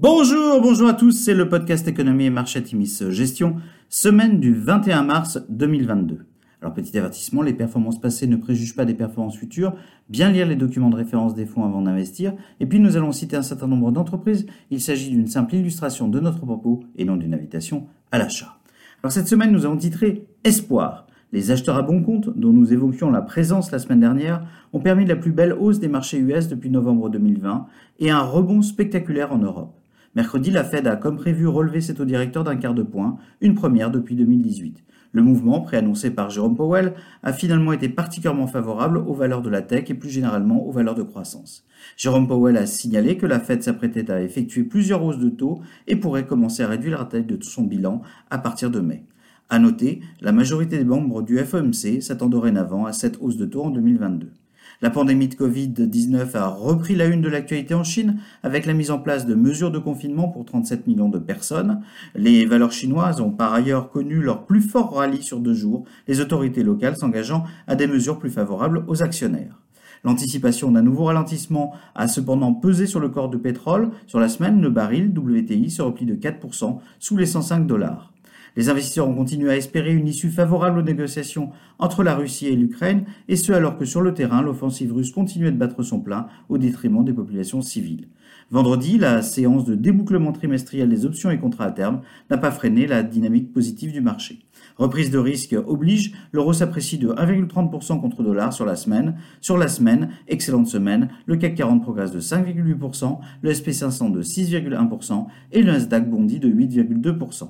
Bonjour, bonjour à tous, c'est le podcast Économie et Marché Timis Gestion, semaine du 21 mars 2022. Alors petit avertissement, les performances passées ne préjugent pas des performances futures, bien lire les documents de référence des fonds avant d'investir, et puis nous allons citer un certain nombre d'entreprises, il s'agit d'une simple illustration de notre propos et non d'une invitation à l'achat. Alors cette semaine nous avons titré Espoir. Les acheteurs à bon compte, dont nous évoquions la présence la semaine dernière, ont permis la plus belle hausse des marchés US depuis novembre 2020 et un rebond spectaculaire en Europe. Mercredi, la Fed a, comme prévu, relevé ses taux directeurs d'un quart de point, une première depuis 2018. Le mouvement, préannoncé par Jérôme Powell, a finalement été particulièrement favorable aux valeurs de la tech et plus généralement aux valeurs de croissance. Jérôme Powell a signalé que la Fed s'apprêtait à effectuer plusieurs hausses de taux et pourrait commencer à réduire la taille de son bilan à partir de mai. À noter, la majorité des membres du FOMC s'attend dorénavant à cette hausse de taux en 2022. La pandémie de Covid-19 a repris la une de l'actualité en Chine avec la mise en place de mesures de confinement pour 37 millions de personnes. Les valeurs chinoises ont par ailleurs connu leur plus fort rallye sur deux jours, les autorités locales s'engageant à des mesures plus favorables aux actionnaires. L'anticipation d'un nouveau ralentissement a cependant pesé sur le corps de pétrole. Sur la semaine, le baril WTI se replie de 4% sous les 105 dollars. Les investisseurs ont continué à espérer une issue favorable aux négociations entre la Russie et l'Ukraine, et ce alors que sur le terrain, l'offensive russe continuait de battre son plein au détriment des populations civiles. Vendredi, la séance de débouclement trimestriel des options et contrats à terme n'a pas freiné la dynamique positive du marché. Reprise de risque oblige, l'euro s'apprécie de 1,30% contre dollar sur la semaine. Sur la semaine, excellente semaine, le CAC 40 progresse de 5,8%, le SP500 de 6,1% et le Nasdaq bondit de 8,2%.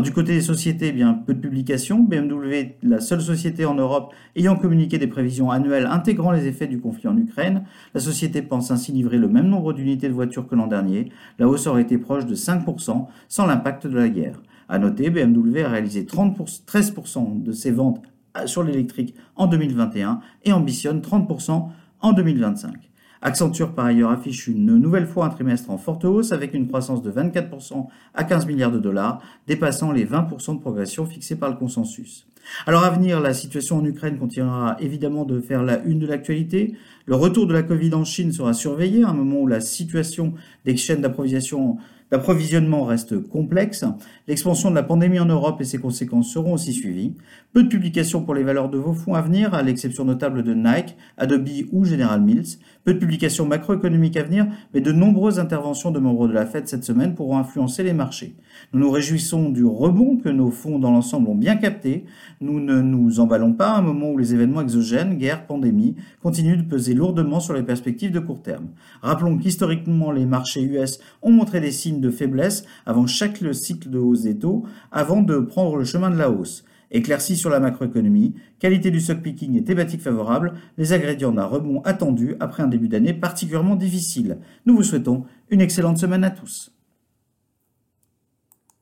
Du côté des sociétés, eh bien peu de publications. BMW, la seule société en Europe ayant communiqué des prévisions annuelles intégrant les effets du conflit en Ukraine. La société pense ainsi livrer le même nombre d'unités de voitures que l'an dernier. La hausse aurait été proche de 5% sans l'impact de la guerre. À noter, BMW a réalisé 30 13% de ses ventes sur l'électrique en 2021 et ambitionne 30% en 2025. Accenture par ailleurs affiche une nouvelle fois un trimestre en forte hausse avec une croissance de 24% à 15 milliards de dollars, dépassant les 20% de progression fixés par le consensus. Alors à venir, la situation en Ukraine continuera évidemment de faire la une de l'actualité. Le retour de la Covid en Chine sera surveillé à un moment où la situation des chaînes d'approvisionnement reste complexe. L'expansion de la pandémie en Europe et ses conséquences seront aussi suivies. Peu de publications pour les valeurs de vos fonds à venir, à l'exception notable de Nike, Adobe ou General Mills. Peu de publications macroéconomiques à venir, mais de nombreuses interventions de membres de la Fed cette semaine pourront influencer les marchés. Nous nous réjouissons du rebond que nos fonds dans l'ensemble ont bien capté. Nous ne nous emballons pas à un moment où les événements exogènes, guerre, pandémie, continuent de peser lourdement sur les perspectives de court terme. Rappelons qu'historiquement, les marchés US ont montré des signes de faiblesse avant chaque cycle de hausse des taux, avant de prendre le chemin de la hausse. Éclairci sur la macroéconomie, qualité du stock picking et thématique favorable, les ingrédients d'un rebond attendu après un début d'année particulièrement difficile. Nous vous souhaitons une excellente semaine à tous.